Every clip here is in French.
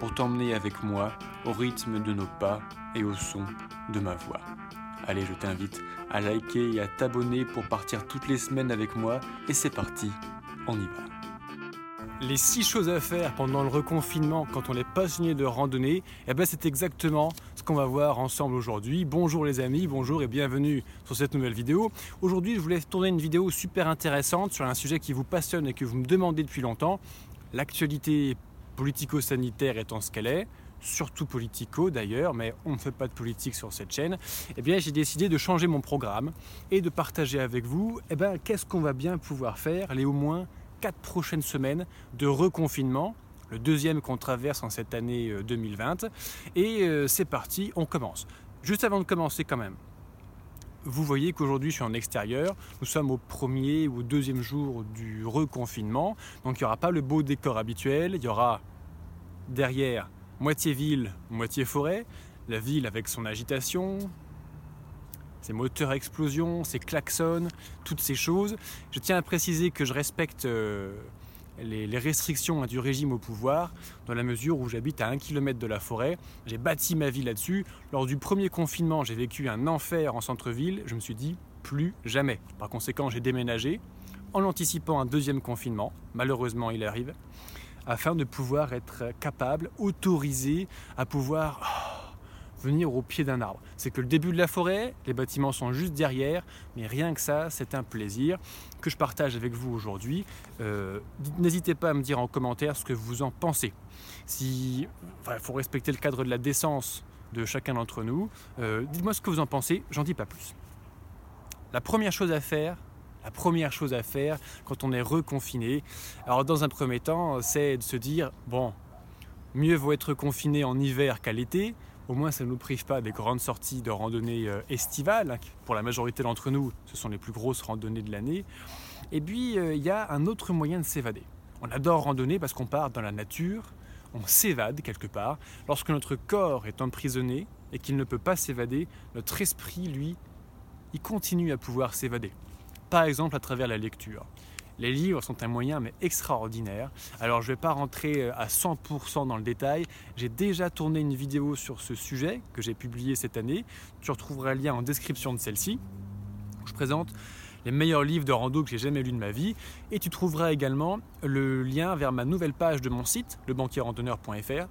pour t'emmener avec moi au rythme de nos pas et au son de ma voix. Allez, je t'invite à liker et à t'abonner pour partir toutes les semaines avec moi et c'est parti, on y va. Les six choses à faire pendant le reconfinement quand on est passionné de randonnée, eh ben c'est exactement ce qu'on va voir ensemble aujourd'hui. Bonjour les amis, bonjour et bienvenue sur cette nouvelle vidéo. Aujourd'hui, je voulais tourner une vidéo super intéressante sur un sujet qui vous passionne et que vous me demandez depuis longtemps. L'actualité politico-sanitaire étant ce qu'elle est, surtout politico d'ailleurs, mais on ne fait pas de politique sur cette chaîne, eh bien j'ai décidé de changer mon programme et de partager avec vous eh ben, qu'est-ce qu'on va bien pouvoir faire les au moins 4 prochaines semaines de reconfinement, le deuxième qu'on traverse en cette année 2020. Euh, et euh, c'est parti, on commence. Juste avant de commencer quand même, vous voyez qu'aujourd'hui je suis en extérieur, nous sommes au premier ou deuxième jour du reconfinement, donc il n'y aura pas le beau décor habituel, il y aura derrière moitié ville, moitié forêt. La ville avec son agitation, ses moteurs à explosion, ses klaxons, toutes ces choses. Je tiens à préciser que je respecte euh, les, restrictions du régime au pouvoir, dans la mesure où j'habite à un kilomètre de la forêt. J'ai bâti ma vie là-dessus. Lors du premier confinement, j'ai vécu un enfer en centre-ville. Je me suis dit, plus jamais. Par conséquent, j'ai déménagé en anticipant un deuxième confinement. Malheureusement, il arrive afin de pouvoir être capable, autorisé à pouvoir oh, venir au pied d'un arbre. C'est que le début de la forêt, les bâtiments sont juste derrière, mais rien que ça, c'est un plaisir que je partage avec vous aujourd'hui. Euh, n'hésitez pas à me dire en commentaire ce que vous en pensez. Si, il faut respecter le cadre de la décence de chacun d'entre nous. Euh, dites-moi ce que vous en pensez, j'en dis pas plus. La première chose à faire, la première chose à faire quand on est reconfiné. Alors dans un premier temps, c'est de se dire, bon, mieux vaut être confiné en hiver qu'à l'été. Au moins, ça ne nous prive pas des grandes sorties de randonnée euh, estivales. Hein, pour la majorité d'entre nous, ce sont les plus grosses randonnées de l'année. Et puis, euh, il y a un autre moyen de s'évader. On adore randonner parce qu'on part dans la nature, on s'évade quelque part. Lorsque notre corps est emprisonné et qu'il ne peut pas s'évader, notre esprit, lui, il continue à pouvoir s'évader par exemple à travers la lecture. Les livres sont un moyen mais extraordinaire. Alors je ne vais pas rentrer euh, à 100% dans le détail. J'ai déjà tourné une vidéo sur ce sujet que j'ai publié cette année. Tu retrouveras le lien en description de celle-ci. Je présente les meilleurs livres de rando que j'ai jamais lus de ma vie. Et tu trouveras également le lien vers ma nouvelle page de mon site, lebanquierrandonneur.fr,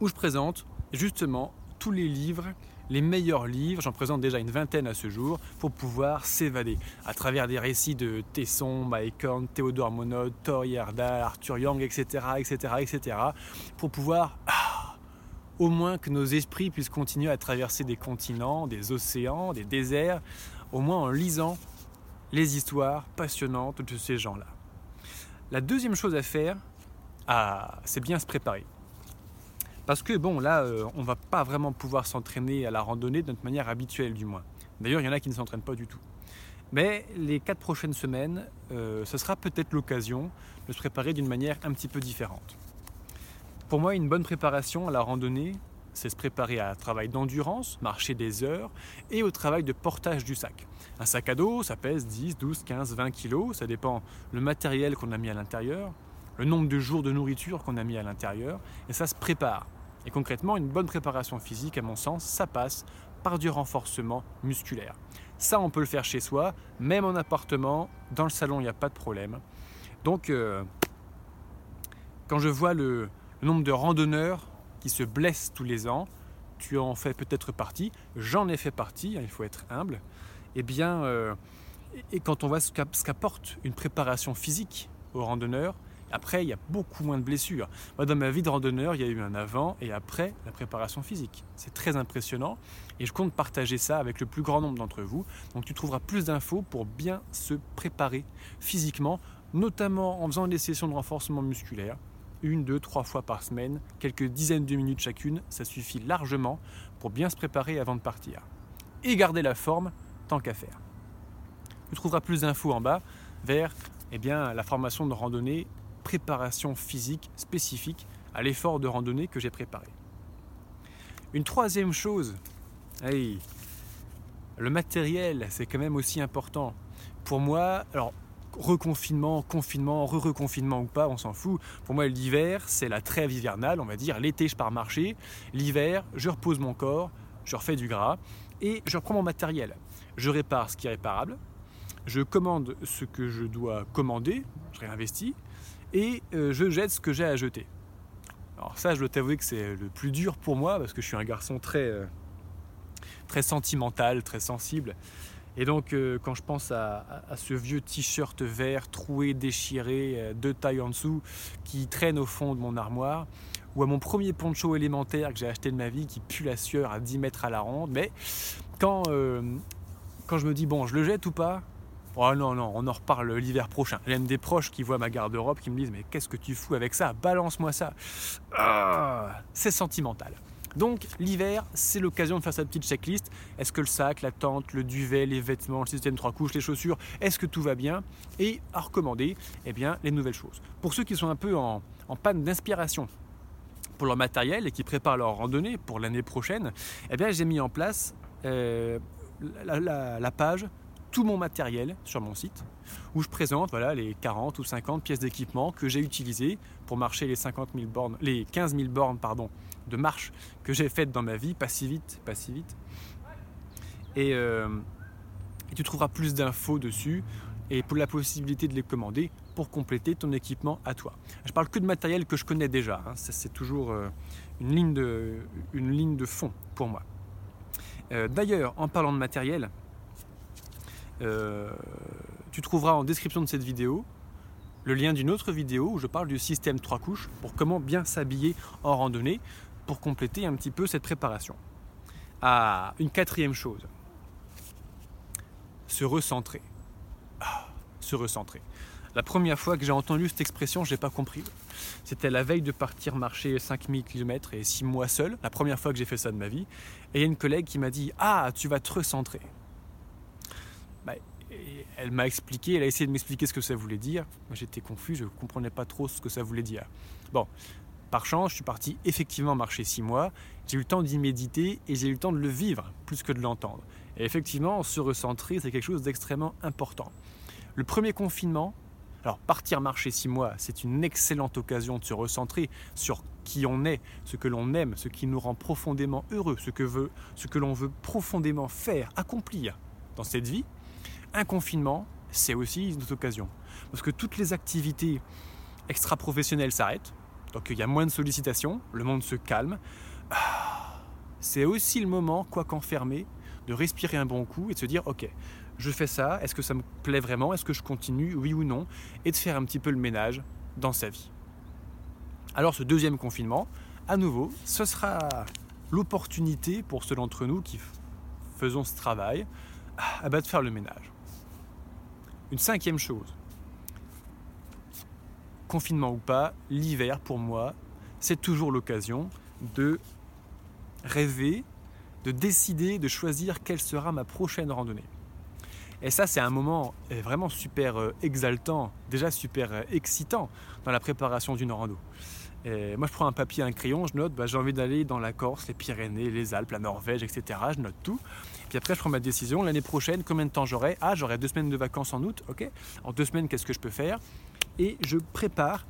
où je présente justement tous les livres les meilleurs livres, j'en présente déjà une vingtaine à ce jour, pour pouvoir s'évader à travers des récits de Tesson, Maïkorn, Théodore Monod, Thor Heyerdahl, Arthur Young, etc., etc., etc., pour pouvoir ah, au moins que nos esprits puissent continuer à traverser des continents, des océans, des déserts, au moins en lisant les histoires passionnantes de ces gens-là. La deuxième chose à faire, ah, c'est bien se préparer. Parce que bon, là, euh, on va pas vraiment pouvoir s'entraîner à la randonnée de notre manière habituelle, du moins. D'ailleurs, il y en a qui ne s'entraînent pas du tout. Mais les quatre prochaines semaines, euh, ce sera peut-être l'occasion de se préparer d'une manière un petit peu différente. Pour moi, une bonne préparation à la randonnée, c'est se préparer à un travail d'endurance, marcher des heures, et au travail de portage du sac. Un sac à dos, ça pèse 10, 12, 15, 20 kilos, ça dépend le matériel qu'on a mis à l'intérieur, le nombre de jours de nourriture qu'on a mis à l'intérieur, et ça se prépare. Et concrètement, une bonne préparation physique, à mon sens, ça passe par du renforcement musculaire. Ça, on peut le faire chez soi, même en appartement, dans le salon, il n'y a pas de problème. Donc, euh, quand je vois le, nombre de randonneurs qui se blessent tous les ans, tu en fais peut-être partie, j'en ai fait partie, hein, il faut être humble, eh bien, euh, et quand on voit ce qu'apporte une préparation physique aux randonneurs, après, il y a beaucoup moins de blessures. Moi, dans ma vie de randonneur, il y a eu un avant et après la préparation physique. C'est très impressionnant et je compte partager ça avec le plus grand nombre d'entre vous. Donc, tu trouveras plus d'infos pour bien se préparer physiquement, notamment en faisant des sessions de renforcement musculaire une, deux, trois fois par semaine, quelques dizaines de minutes chacune, ça suffit largement pour bien se préparer avant de partir. Et garder la forme tant qu'à faire. Tu trouveras plus d'infos en bas vers eh bien, la formation de randonnée, préparation physique spécifique à l'effort de randonnée que j'ai préparé. Une troisième chose, le matériel, c'est quand même aussi important. Pour moi, alors reconfinement, confinement, re-reconfinement ou pas, on s'en fout. Pour moi, l'hiver, c'est la trêve hivernale, on va dire. L'été, je pars marcher. L'hiver, je repose mon corps, je refais du gras et je reprends mon matériel. Je répare ce qui est réparable. Je commande ce que je dois commander, je réinvestis, et euh, je jette ce que j'ai à jeter. Alors ça, je dois t'avouer que c'est le plus dur pour moi parce que je suis un garçon très, euh, très sentimental, très sensible. Et donc, euh, quand je pense à, ce vieux t-shirt vert troué, déchiré, euh, de taille en dessous, qui traîne au fond de mon armoire, ou à mon premier poncho élémentaire que j'ai acheté de ma vie, qui pue la sueur à 10 mètres à la ronde, mais quand, euh, quand je me dis, bon, je le jette ou pas Oh non, non, on en reparle l'hiver prochain. J'ai même des proches qui voient ma garde-robe qui me disent, mais qu'est-ce que tu fous avec ça? Balance-moi ça. Ah, c'est sentimental. Donc l'hiver, c'est l'occasion de faire sa petite checklist. Est-ce que le sac, la tente, le duvet, les vêtements, le système trois couches, les chaussures, est-ce que tout va bien? Et à recommander eh bien, les nouvelles choses. Pour ceux qui sont un peu en, panne d'inspiration pour leur matériel et qui préparent leur randonnée pour l'année prochaine, eh j'ai mis en place euh, la, page tout mon matériel sur mon site où je présente voilà, les 40 ou 50 pièces d'équipement que j'ai utilisées pour marcher les, 50 bornes, les 15 000 bornes pardon, de marche que j'ai faites dans ma vie, pas si vite, pas si vite. Et, euh, tu trouveras plus d'infos dessus et pour la possibilité de les commander pour compléter ton équipement à toi. Je parle que de matériel que je connais déjà, hein. c'est toujours euh, une, ligne de, une ligne de fond pour moi. Euh, d'ailleurs, en parlant de matériel, tu trouveras en description de cette vidéo le lien d'une autre vidéo où je parle du système 3 couches pour comment bien s'habiller en randonnée pour compléter un petit peu cette préparation. Ah, une quatrième chose, se recentrer. Ah, se recentrer. La première fois que j'ai entendu cette expression, je n'ai pas compris. C'était la veille de partir marcher 5000 km et 6 mois seul, la première fois que j'ai fait ça de ma vie. Et il y a une collègue qui m'a dit Ah, tu vas te recentrer. Bah, elle m'a expliqué, elle a essayé de m'expliquer ce que ça voulait dire. J'étais confus, je ne comprenais pas trop ce que ça voulait dire. Bon, par chance, je suis parti effectivement marcher six mois. J'ai eu le temps d'y méditer et j'ai eu le temps de le vivre plus que de l'entendre. Et effectivement, se recentrer, c'est quelque chose d'extrêmement important. Le premier confinement, alors partir marcher six mois, c'est une excellente occasion de se recentrer sur qui on est, ce que l'on aime, ce qui nous rend profondément heureux, ce que l'on veut profondément faire, accomplir dans cette vie. Un confinement, c'est aussi une occasion. Parce que toutes les activités extra-professionnelles s'arrêtent, donc il y a moins de sollicitations, le monde se calme. Ah, c'est aussi le moment, quoi qu'enfermé, de respirer un bon coup et de se dire ok, je fais ça, est-ce que ça me plaît vraiment, est-ce que je continue, oui ou non, et de faire un petit peu le ménage dans sa vie. Alors ce deuxième confinement, à nouveau, ce sera l'opportunité pour ceux d'entre nous qui faisons ce travail ah, bah, de faire le ménage. Une cinquième chose, confinement ou pas, l'hiver pour moi, c'est toujours l'occasion de rêver, de décider, de choisir quelle sera ma prochaine randonnée. Et ça, c'est un moment euh, vraiment super euh, exaltant, déjà super euh, excitant dans la préparation d'une rando. Moi, je prends un papier, un crayon, je note, bah, j'ai envie d'aller dans la Corse, les Pyrénées, les Alpes, la Norvège, etc. Je note tout. Puis après, je prends ma décision. L'année prochaine, combien de temps j'aurai? Ah, j'aurai deux semaines de vacances en août. Ok. En deux semaines, qu'est-ce que je peux faire? Et je prépare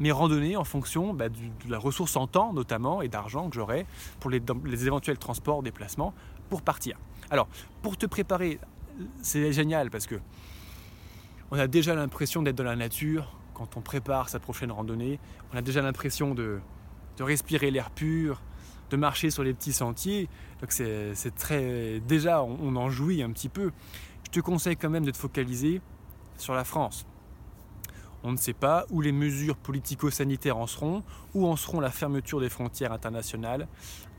mes randonnées en fonction bah, de la ressource en temps notamment et d'argent que j'aurai pour les, éventuels transports, déplacements pour partir. Alors, pour te préparer, c'est génial parce que on a déjà l'impression d'être dans la nature quand on prépare sa prochaine randonnée. On a déjà l'impression de, respirer l'air pur, de marcher sur les petits sentiers. Donc c'est très déjà on en jouit un petit peu. Je te conseille quand même de te focaliser sur la France On ne sait pas où les mesures politico-sanitaires en seront, où en seront la fermeture des frontières internationales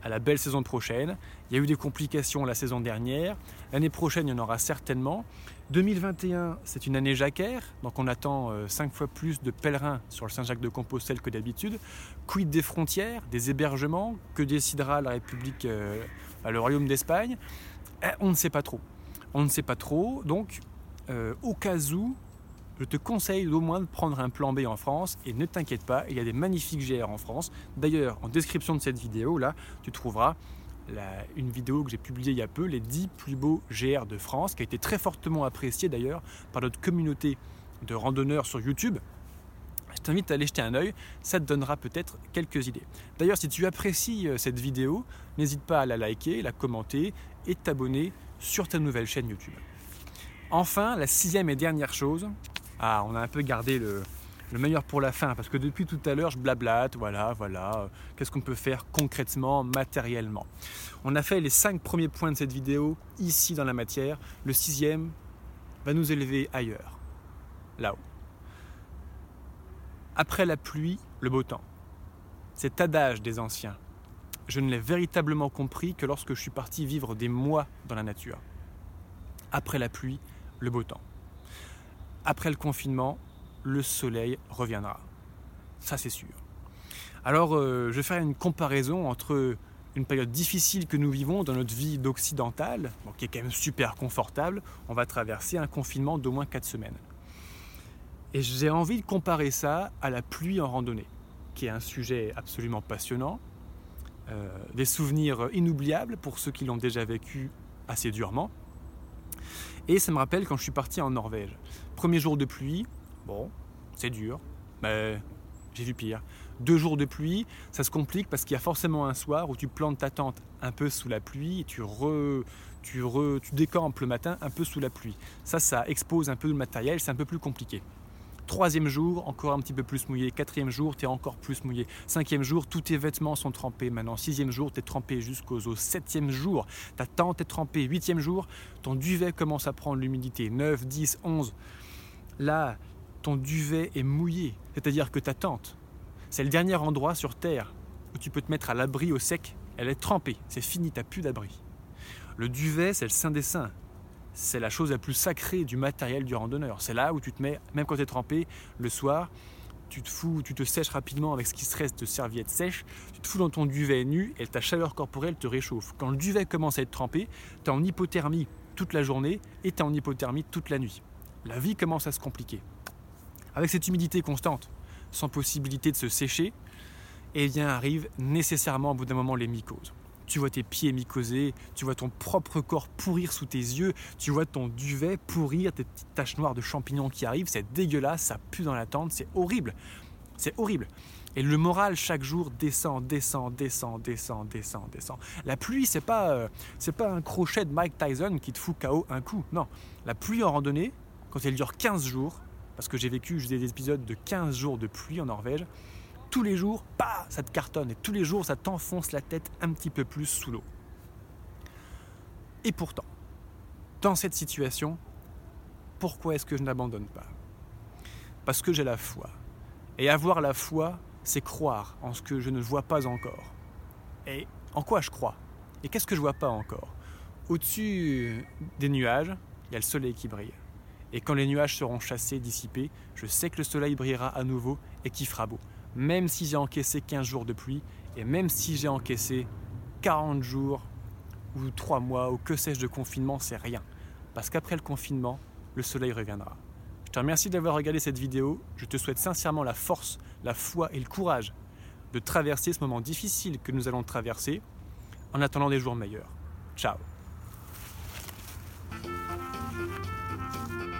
à la belle saison prochaine. Il y a eu des complications la saison dernière. L'année prochaine, il y en aura certainement. 2021, c'est une année jacquère, donc on attend 5 euh, fois plus de pèlerins sur le Saint-Jacques-de-Compostelle que d'habitude. Quid des frontières, des hébergements, que décidera la République, euh, le Royaume d'Espagne? Eh, On ne sait pas trop. On ne sait pas trop, donc euh, au cas où, je te conseille au moins de prendre un plan B en France et ne t'inquiète pas, il y a des magnifiques GR en France. D'ailleurs, en description de cette vidéo, là, tu trouveras une vidéo que j'ai publiée il y a peu, les 10 plus beaux GR de France, qui a été très fortement appréciée d'ailleurs par notre communauté de randonneurs sur YouTube. Je t'invite à aller jeter un œil, ça te donnera peut-être quelques idées. D'ailleurs, si tu apprécies euh, cette vidéo, n'hésite pas à la liker, la commenter et t'abonner sur ta nouvelle chaîne YouTube. Enfin, la sixième et dernière chose, ah, on a un peu gardé le, meilleur pour la fin, parce que depuis tout à l'heure, je blablate, voilà, voilà, euh, qu'est-ce qu'on peut faire concrètement, matériellement. On a fait les cinq premiers points de cette vidéo ici dans la matière. Le sixième va nous élever ailleurs, là-haut. Après la pluie, le beau temps. Cet adage des anciens, je ne l'ai véritablement compris que lorsque je suis parti vivre des mois dans la nature. Après la pluie, le beau temps après le confinement, le soleil reviendra. Ça, c'est sûr. Alors, euh, je vais faire une comparaison entre une période difficile que nous vivons dans notre vie d'occidental, qui est quand même super confortable, on va traverser un confinement d'au moins 4 semaines. Et j'ai envie de comparer ça à la pluie en randonnée, qui est un sujet absolument passionnant, euh, des souvenirs inoubliables pour ceux qui l'ont déjà vécu assez durement. Et ça me rappelle quand je suis parti en Norvège. Premier jour de pluie, bon, c'est dur, mais j'ai vu pire. Deux jours de pluie, ça se complique parce qu'il y a forcément un soir où tu plantes ta tente un peu sous la pluie et tu, re, tu, re, tu décampes le matin un peu sous la pluie. Ça, ça expose un peu le matériel, c'est un peu plus compliqué. Troisième jour, encore un petit peu plus mouillé. Quatrième jour, tu es encore plus mouillé. Cinquième jour, tous tes vêtements sont trempés maintenant. Sixième jour, tu es trempé jusqu'aux os. Septième jour, ta tente est trempée. Huitième jour, ton duvet commence à prendre l'humidité. 9, 10, 11. Là, ton duvet est mouillé. C'est-à-dire que ta tente, c'est le dernier endroit sur Terre où tu peux te mettre à l'abri au sec. Elle est trempée. C'est fini, tu plus d'abri. Le duvet, c'est le saint des saints c'est la chose la plus sacrée du matériel du randonneur. C'est là où tu te mets, même quand tu es trempé, le soir, tu te fous, tu te sèches rapidement avec ce qui se reste de serviette sèche, tu te fous dans ton duvet nu et ta chaleur corporelle te réchauffe. Quand le duvet commence à être trempé, tu es en hypothermie toute la journée et tu es en hypothermie toute la nuit. La vie commence à se compliquer. Avec cette humidité constante, sans possibilité de se sécher, eh bien arrive nécessairement au bout d'un moment les mycoses tu vois tes pieds mycosés, tu vois ton propre corps pourrir sous tes yeux, tu vois ton duvet pourrir, tes petites taches noires de champignons qui arrivent, c'est dégueulasse, ça pue dans la tente, c'est horrible. C'est horrible. Et le moral chaque jour descend, descend, descend, descend, descend, descend. La pluie, c'est pas, euh, c'est pas un crochet de Mike Tyson qui te fout KO un coup. Non, la pluie en randonnée, quand elle dure 15 jours, parce que j'ai vécu des épisodes de 15 jours de pluie en Norvège, tous les jours, bah, ça te cartonne. Et tous les jours, ça t'enfonce la tête un petit peu plus sous l'eau. Et pourtant, dans cette situation, pourquoi est-ce que je n'abandonne pas? Parce que j'ai la foi. Et avoir la foi, c'est croire en ce que je ne vois pas encore. Et en quoi je crois? Et qu'est-ce que je vois pas encore? Au-dessus des nuages, il y a le soleil qui brille. Et quand les nuages seront chassés, dissipés, je sais que le soleil brillera à nouveau et qu'il fera beau même si j'ai encaissé 15 jours de pluie, et même si j'ai encaissé 40 jours ou 3 mois ou que sais-je de confinement, c'est rien. Parce qu'après le confinement, le soleil reviendra. Je te remercie d'avoir regardé cette vidéo. Je te souhaite sincèrement la force, la foi et le courage de traverser ce moment difficile que nous allons traverser en attendant des jours meilleurs. Ciao